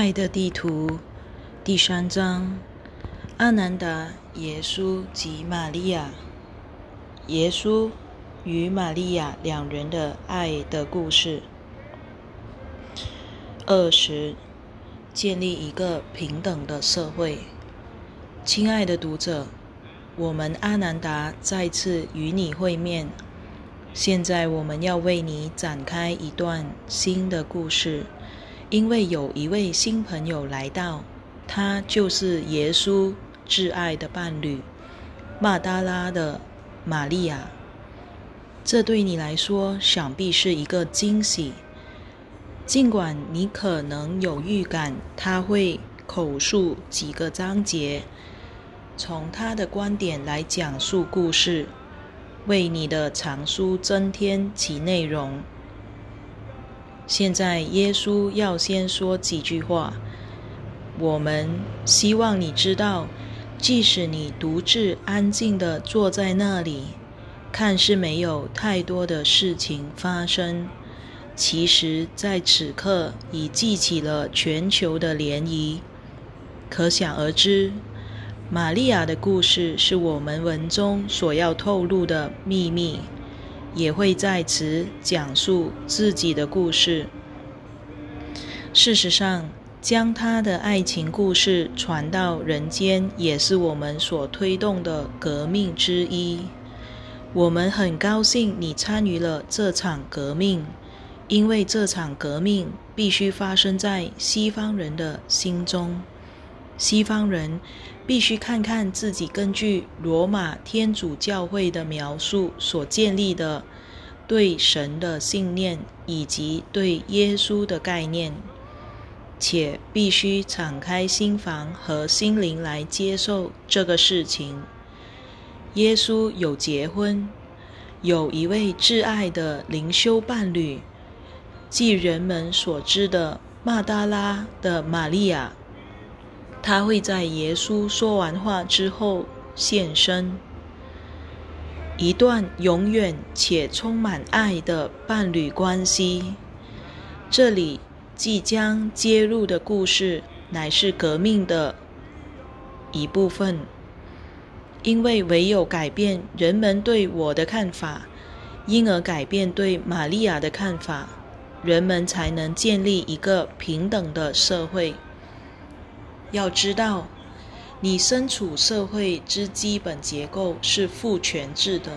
爱的地图第三章：阿南达、耶稣及玛利亚。耶稣与玛利亚两人的爱的故事。二十，建立一个平等的社会。亲爱的读者，我们阿南达再次与你会面。现在我们要为你展开一段新的故事。因为有一位新朋友来到，他就是耶稣挚爱的伴侣马达拉的玛利亚。这对你来说想必是一个惊喜，尽管你可能有预感他会口述几个章节，从他的观点来讲述故事，为你的藏书增添其内容。现在，耶稣要先说几句话。我们希望你知道，即使你独自安静地坐在那里，看似没有太多的事情发生，其实在此刻已记起了全球的涟漪。可想而知，玛利亚的故事是我们文中所要透露的秘密。也会在此讲述自己的故事。事实上，将他的爱情故事传到人间，也是我们所推动的革命之一。我们很高兴你参与了这场革命，因为这场革命必须发生在西方人的心中。西方人必须看看自己根据罗马天主教会的描述所建立的对神的信念以及对耶稣的概念，且必须敞开心房和心灵来接受这个事情。耶稣有结婚，有一位挚爱的灵修伴侣，即人们所知的马达拉的玛利亚。他会在耶稣说完话之后现身，一段永远且充满爱的伴侣关系。这里即将揭露的故事乃是革命的一部分，因为唯有改变人们对我的看法，因而改变对玛利亚的看法，人们才能建立一个平等的社会。要知道，你身处社会之基本结构是父权制的。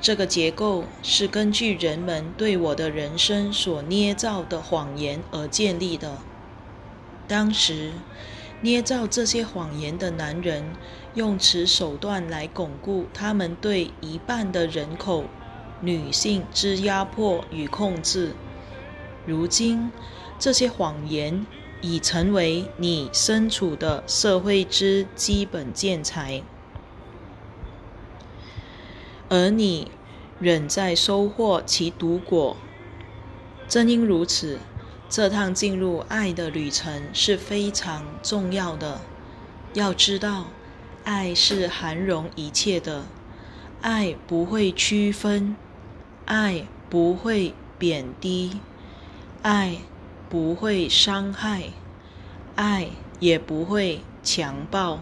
这个结构是根据人们对我的人生所捏造的谎言而建立的。当时，捏造这些谎言的男人用此手段来巩固他们对一半的人口女性之压迫与控制。如今，这些谎言。已成为你身处的社会之基本建材，而你仍在收获其毒果。正因如此，这趟进入爱的旅程是非常重要的。要知道，爱是涵容一切的，爱不会区分，爱不会贬低，爱。不会伤害，爱也不会强暴。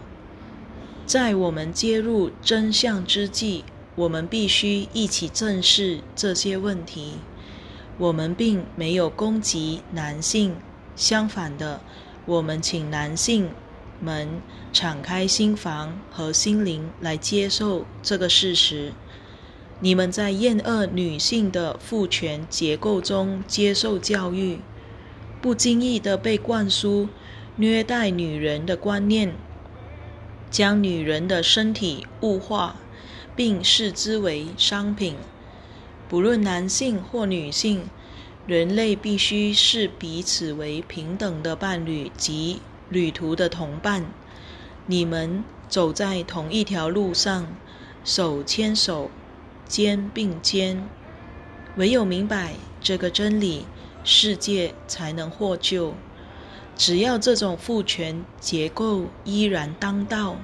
在我们揭露真相之际，我们必须一起正视这些问题。我们并没有攻击男性，相反的，我们请男性们敞开心房和心灵来接受这个事实：你们在厌恶女性的父权结构中接受教育。不经意的被灌输虐待女人的观念，将女人的身体物化，并视之为商品。不论男性或女性，人类必须视彼此为平等的伴侣及旅途的同伴。你们走在同一条路上，手牵手，肩并肩。唯有明白这个真理。世界才能获救。只要这种父权结构依然当道，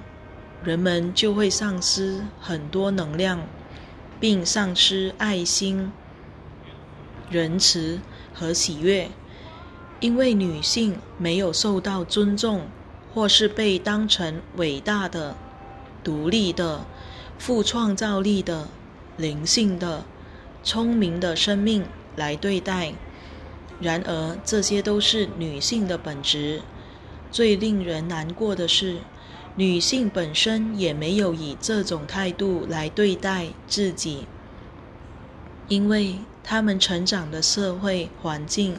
人们就会丧失很多能量，并丧失爱心、仁慈和喜悦。因为女性没有受到尊重，或是被当成伟大的、独立的、富创造力的、灵性的、聪明的生命来对待。然而，这些都是女性的本质。最令人难过的是，女性本身也没有以这种态度来对待自己，因为她们成长的社会环境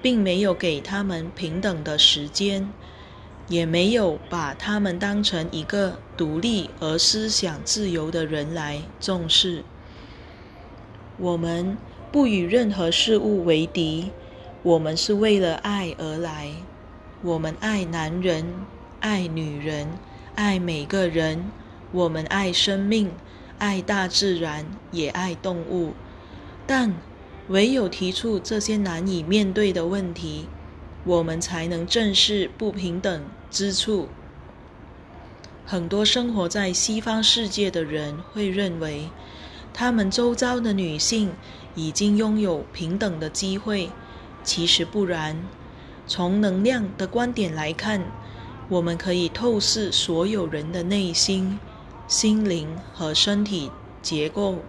并没有给她们平等的时间，也没有把她们当成一个独立而思想自由的人来重视。我们不与任何事物为敌。我们是为了爱而来，我们爱男人，爱女人，爱每个人。我们爱生命，爱大自然，也爱动物。但唯有提出这些难以面对的问题，我们才能正视不平等之处。很多生活在西方世界的人会认为，他们周遭的女性已经拥有平等的机会。其实不然，从能量的观点来看，我们可以透视所有人的内心、心灵和身体结构。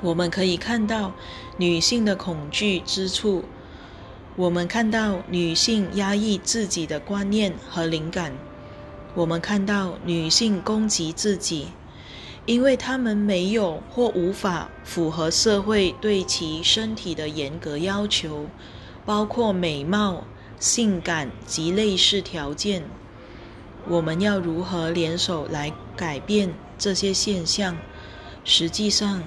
我们可以看到女性的恐惧之处，我们看到女性压抑自己的观念和灵感，我们看到女性攻击自己。因为他们没有或无法符合社会对其身体的严格要求，包括美貌、性感及类似条件。我们要如何联手来改变这些现象？实际上，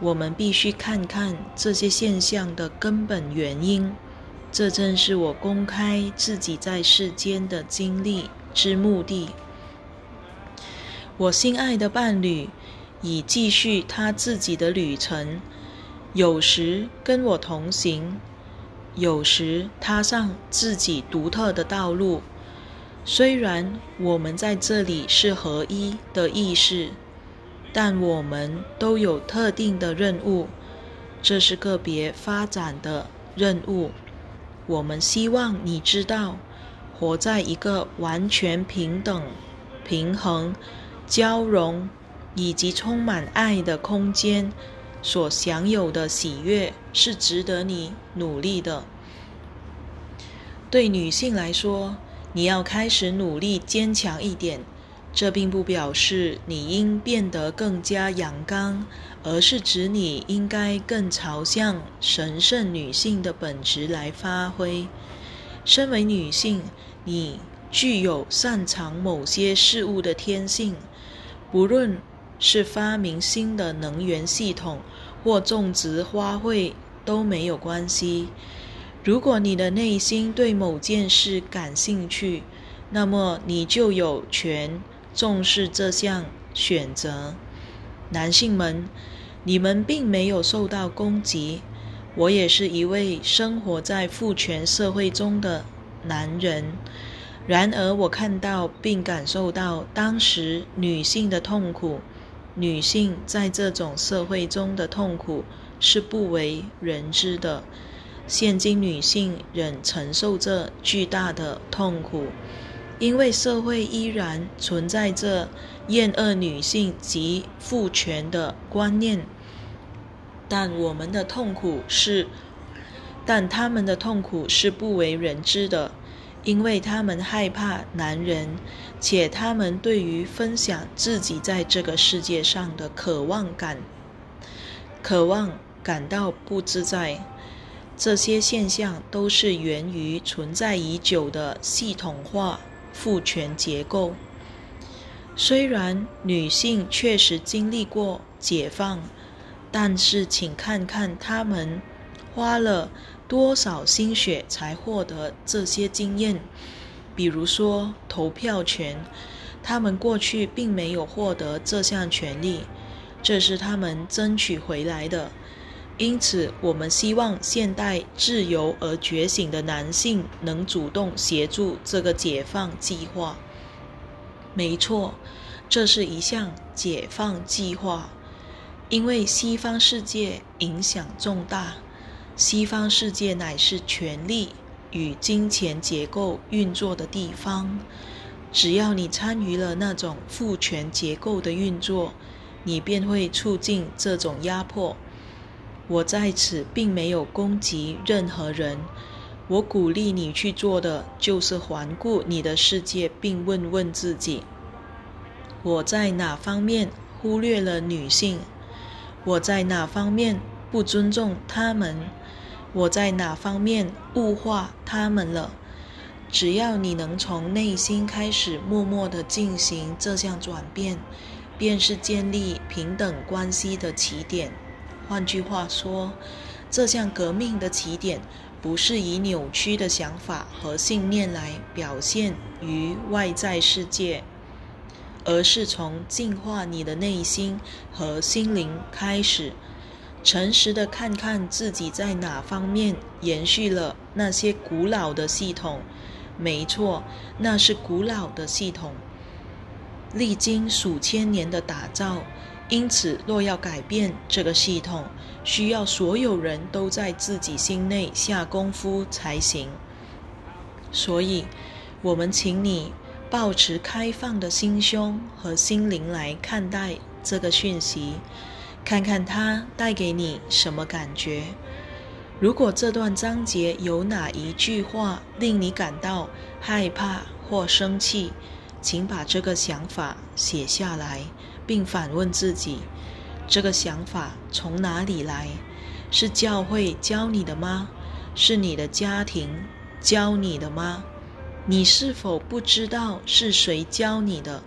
我们必须看看这些现象的根本原因。这正是我公开自己在世间的经历之目的。我心爱的伴侣已继续他自己的旅程，有时跟我同行，有时踏上自己独特的道路。虽然我们在这里是合一的意识，但我们都有特定的任务，这是个别发展的任务。我们希望你知道，活在一个完全平等、平衡。交融以及充满爱的空间所享有的喜悦是值得你努力的。对女性来说，你要开始努力坚强一点。这并不表示你应变得更加阳刚，而是指你应该更朝向神圣女性的本质来发挥。身为女性，你具有擅长某些事物的天性。不论是发明新的能源系统或种植花卉都没有关系。如果你的内心对某件事感兴趣，那么你就有权重视这项选择。男性们，你们并没有受到攻击。我也是一位生活在父权社会中的男人。然而，我看到并感受到当时女性的痛苦，女性在这种社会中的痛苦是不为人知的。现今女性仍承受着巨大的痛苦，因为社会依然存在着厌恶女性及父权的观念。但我们的痛苦是，但他们的痛苦是不为人知的。因为他们害怕男人，且他们对于分享自己在这个世界上的渴望感，渴望感到不自在。这些现象都是源于存在已久的系统化父权结构。虽然女性确实经历过解放，但是请看看她们花了。多少心血才获得这些经验？比如说投票权，他们过去并没有获得这项权利，这是他们争取回来的。因此，我们希望现代自由而觉醒的男性能主动协助这个解放计划。没错，这是一项解放计划，因为西方世界影响重大。西方世界乃是权力、与金钱结构运作的地方。只要你参与了那种父权结构的运作，你便会促进这种压迫。我在此并没有攻击任何人，我鼓励你去做的就是环顾你的世界，并问问自己：我在哪方面忽略了女性？我在哪方面不尊重她们？我在哪方面物化他们了？只要你能从内心开始默默地进行这项转变，便是建立平等关系的起点。换句话说，这项革命的起点不是以扭曲的想法和信念来表现于外在世界，而是从净化你的内心和心灵开始，诚实地看看自己在哪方面延续了那些古老的系统。没错，那是古老的系统，历经数千年的打造。因此，若要改变这个系统，需要所有人都在自己心内下功夫才行。所以，我们请你保持开放的心胸和心灵来看待这个讯息，看看它带给你什么感觉。如果这段章节有哪一句话令你感到害怕或生气，请把这个想法写下来，并反问自己：这个想法从哪里来？是教会教你的吗？是你的家庭教你的吗？你是否不知道是谁教你的？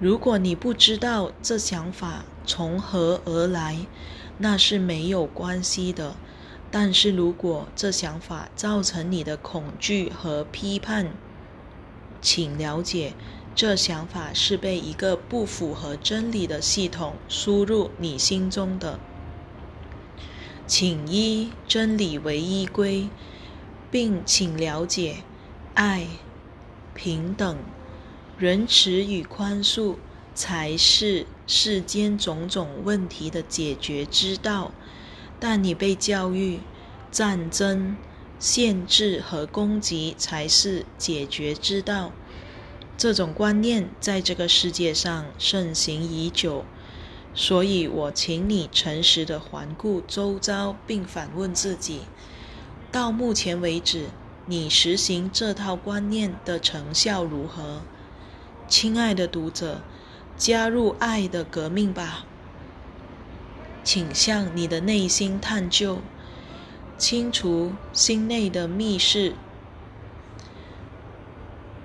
如果你不知道这想法从何而来，那是没有关系的。但是如果这想法造成你的恐惧和批判，请了解，这想法是被一个不符合真理的系统输入你心中的。请依真理为依归，并请了解，爱、平等、仁慈与宽恕才是世间种种问题的解决之道。但你被教育，战争、限制和攻击才是解决之道。这种观念在这个世界上盛行已久，所以我请你诚实的环顾周遭，并反问自己：到目前为止，你实行这套观念的成效如何？亲爱的读者，加入爱的革命吧！请向你的内心探究，清除心内的密室。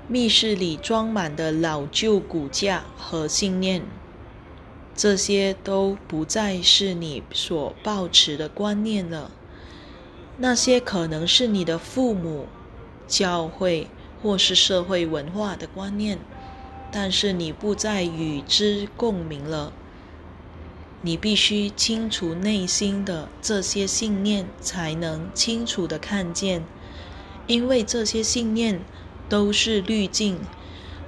密室里装满的老旧骨架和信念，这些都不再是你所抱持的观念了。那些可能是你的父母、教会或是社会文化的观念，但是你不再与之共鸣了。你必须清除内心的这些信念，才能清楚的看见，因为这些信念都是滤镜，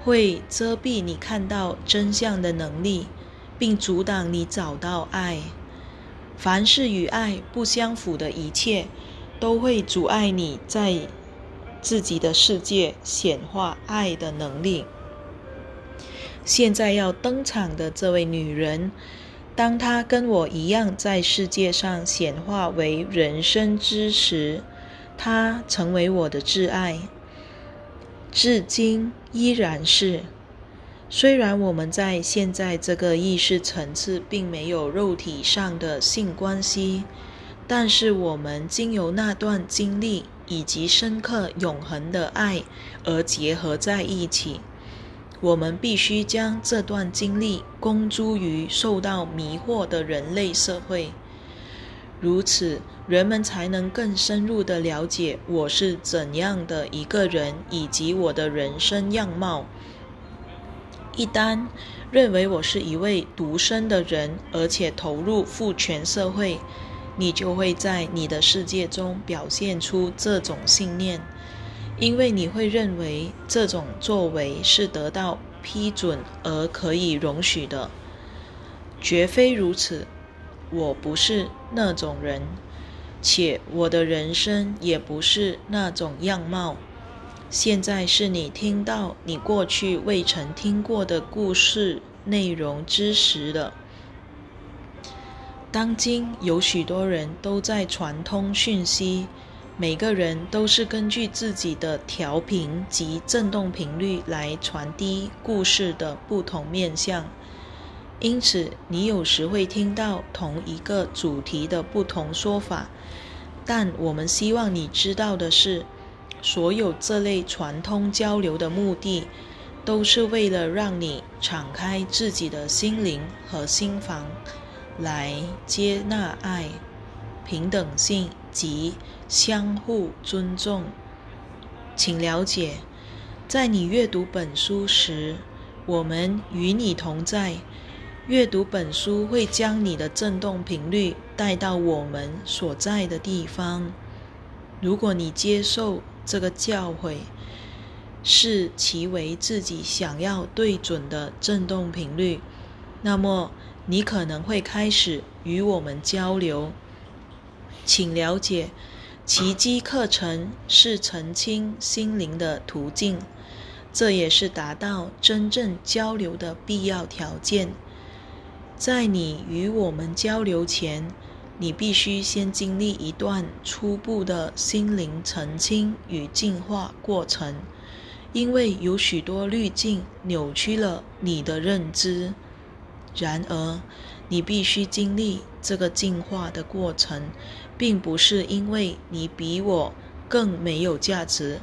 会遮蔽你看到真相的能力，并阻挡你找到爱。凡是与爱不相符的一切，都会阻碍你在自己的世界显化爱的能力。现在要登场的这位女人。当她跟我一样在世界上显化为人生之时，她成为我的挚爱，至今依然是。虽然我们在现在这个意识层次并没有肉体上的性关系，但是我们经由那段经历以及深刻永恒的爱而结合在一起。我们必须将这段经历公诸于受到迷惑的人类社会，如此人们才能更深入的了解我是怎样的一个人以及我的人生样貌。一旦认为我是一位独身的人，而且投入父权社会，你就会在你的世界中表现出这种信念。因为你会认为这种作为是得到批准而可以容许的，绝非如此。我不是那种人。且我的人生也不是那种样貌。现在是你听到你过去未曾听过的故事内容之时了。当今有许多人都在传通讯息，每个人都是根据自己的调频及振动频率来传递故事的不同面向。因此，你有时会听到同一个主题的不同说法。但我们希望你知道的是。所有这类传通交流的目的，都是为了让你敞开自己的心灵和心房，来接纳爱、平等性及相互尊重。请了解，在你阅读本书时，我们与你同在。阅读本书会将你的振动频率带到我们所在的地方。如果你接受，这个教诲视其为自己想要对准的振动频率，那么你可能会开始与我们交流。请了解，奇迹课程是澄清心灵的途径，这也是达到真正交流的必要条件。在你与我们交流前。你必须先经历一段初步的心灵澄清与净化过程，因为有许多滤镜扭曲了你的认知。然而，你必须经历这个进化的过程，并不是因为你比我更没有价值，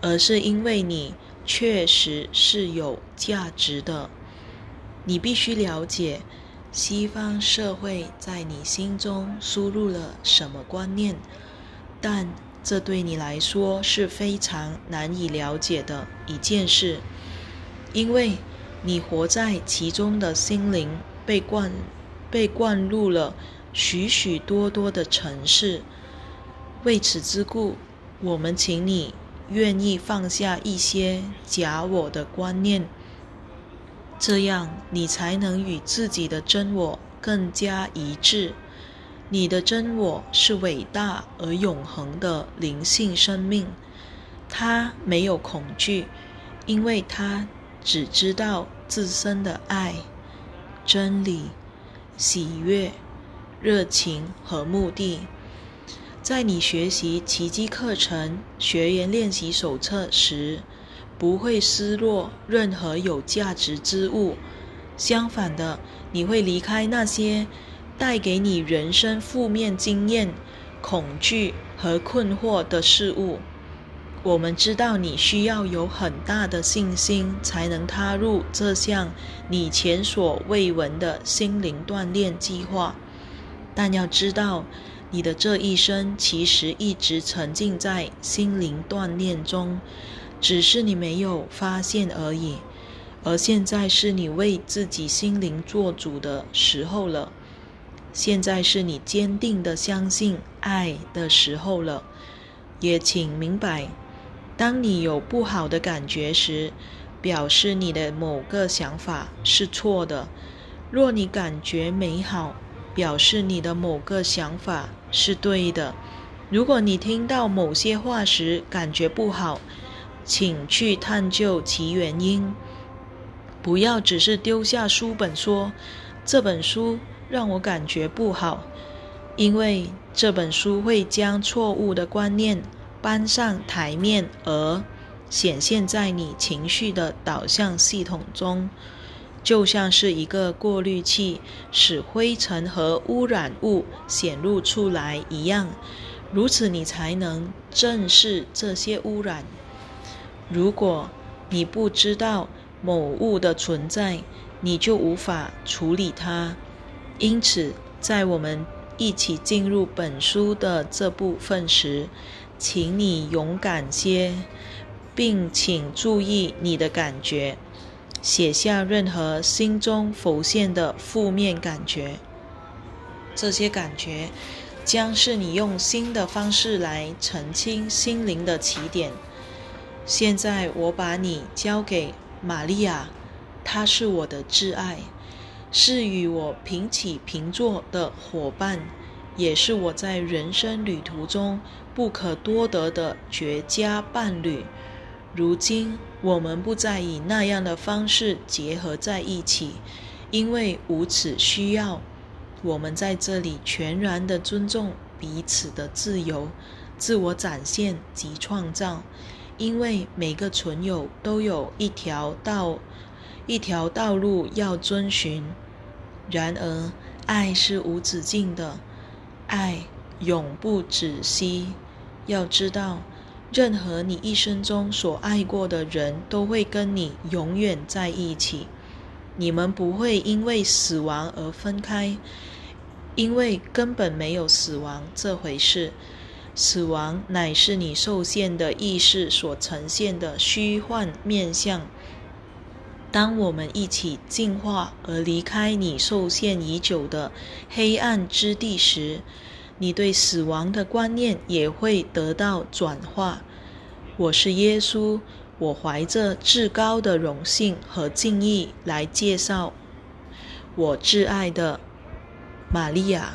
而是因为你确实是有价值的。你必须了解。西方社会在你心中输入了什么观念？但这对你来说是非常难以了解的一件事，因为你活在其中的心灵被灌被灌入了许许多多的城市。为此之故，我们请你愿意放下一些假我的观念。这样，你才能与自己的真我更加一致。你的真我是伟大而永恒的灵性生命，它没有恐惧，因为它只知道自身的爱、真理、喜悦、热情和目的。在你学习奇迹课程学员练习手册时。不会失落任何有价值之物，相反的，你会离开那些带给你人生负面经验、恐惧和困惑的事物。我们知道你需要有很大的信心，才能踏入这项你前所未闻的心灵锻炼计划。但要知道，你的这一生其实一直沉浸在心灵锻炼中。只是你没有发现而已，而现在是你为自己心灵做主的时候了。现在是你坚定的相信爱的时候了。也请明白，当你有不好的感觉时，表示你的某个想法是错的；若你感觉美好，表示你的某个想法是对的。如果你听到某些话时感觉不好，请去探究其原因，不要只是丢下书本说这本书让我感觉不好，因为这本书会将错误的观念搬上台面，而显现在你情绪的导向系统中，就像是一个过滤器使灰尘和污染物显露出来一样，如此你才能正视这些污染。如果你不知道某物的存在，你就无法处理它。因此，在我们一起进入本书的这部分时，请你勇敢些，并请注意你的感觉，写下任何心中浮现的负面感觉。这些感觉将是你用新的方式来澄清心灵的起点。现在我把你交给玛利亚，她是我的挚爱，是与我平起平坐的伙伴，也是我在人生旅途中不可多得的绝佳伴侣。如今，我们不再以那样的方式结合在一起，因为无此需要。我们在这里全然的尊重彼此的自由、自我展现及创造，因为每个存有都有一条道、一条道路要遵循。然而，爱是无止境的，爱永不止息。要知道，任何你一生中所爱过的人都会跟你永远在一起，你们不会因为死亡而分开。因为根本没有死亡这回事，死亡乃是你受限的意识所呈现的虚幻面相。当我们一起进化而离开你受限已久的黑暗之地时，你对死亡的观念也会得到转化。我是耶稣，我怀着至高的荣幸和敬意来介绍我挚爱的。玛利亚。